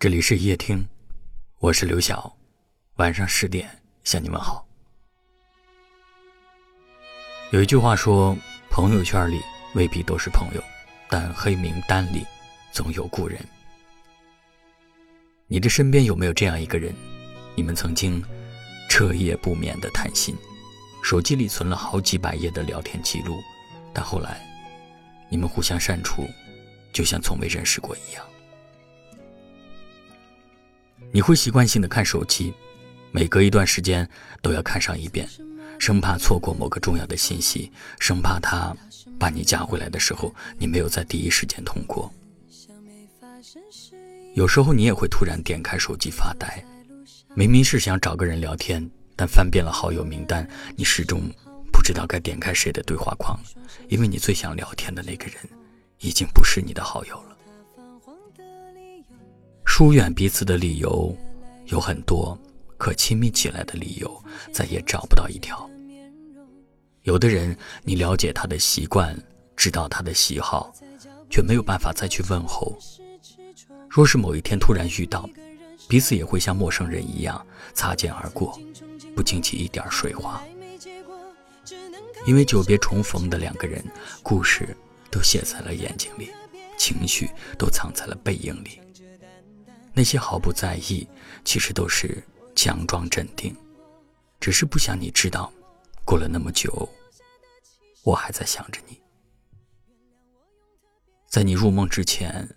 这里是夜听，我是刘晓，晚上十点向你们好。有一句话说，朋友圈里未必都是朋友，但黑名单里总有故人。你的身边有没有这样一个人？你们曾经彻夜不眠的谈心，手机里存了好几百页的聊天记录，但后来你们互相删除，就像从未认识过一样。你会习惯性的看手机，每隔一段时间都要看上一遍，生怕错过某个重要的信息，生怕他把你加回来的时候，你没有在第一时间通过。有时候你也会突然点开手机发呆，明明是想找个人聊天，但翻遍了好友名单，你始终不知道该点开谁的对话框，因为你最想聊天的那个人，已经不是你的好友了。疏远彼此的理由有很多，可亲密起来的理由再也找不到一条。有的人，你了解他的习惯，知道他的喜好，却没有办法再去问候。若是某一天突然遇到，彼此也会像陌生人一样擦肩而过，不惊起一点水花。因为久别重逢的两个人，故事都写在了眼睛里，情绪都藏在了背影里。那些毫不在意，其实都是强装镇定，只是不想你知道，过了那么久，我还在想着你。在你入梦之前，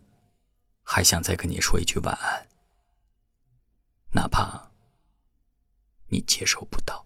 还想再跟你说一句晚安，哪怕你接受不到。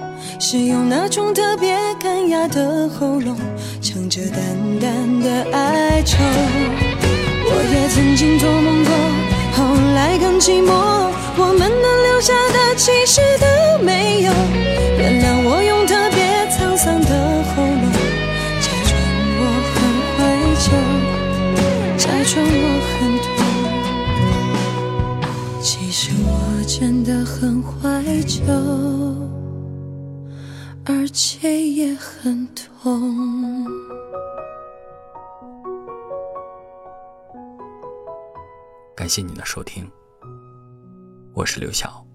是用那种特别干哑的喉咙，唱着淡淡的哀愁。我也曾经做梦过，后来更寂寞，我们能留下的其实都没有。原谅我用特别沧桑的喉咙，假装我很怀旧，假装我很痛，其实我真的很怀旧，而且也很痛。感谢你的收听，我是刘晓。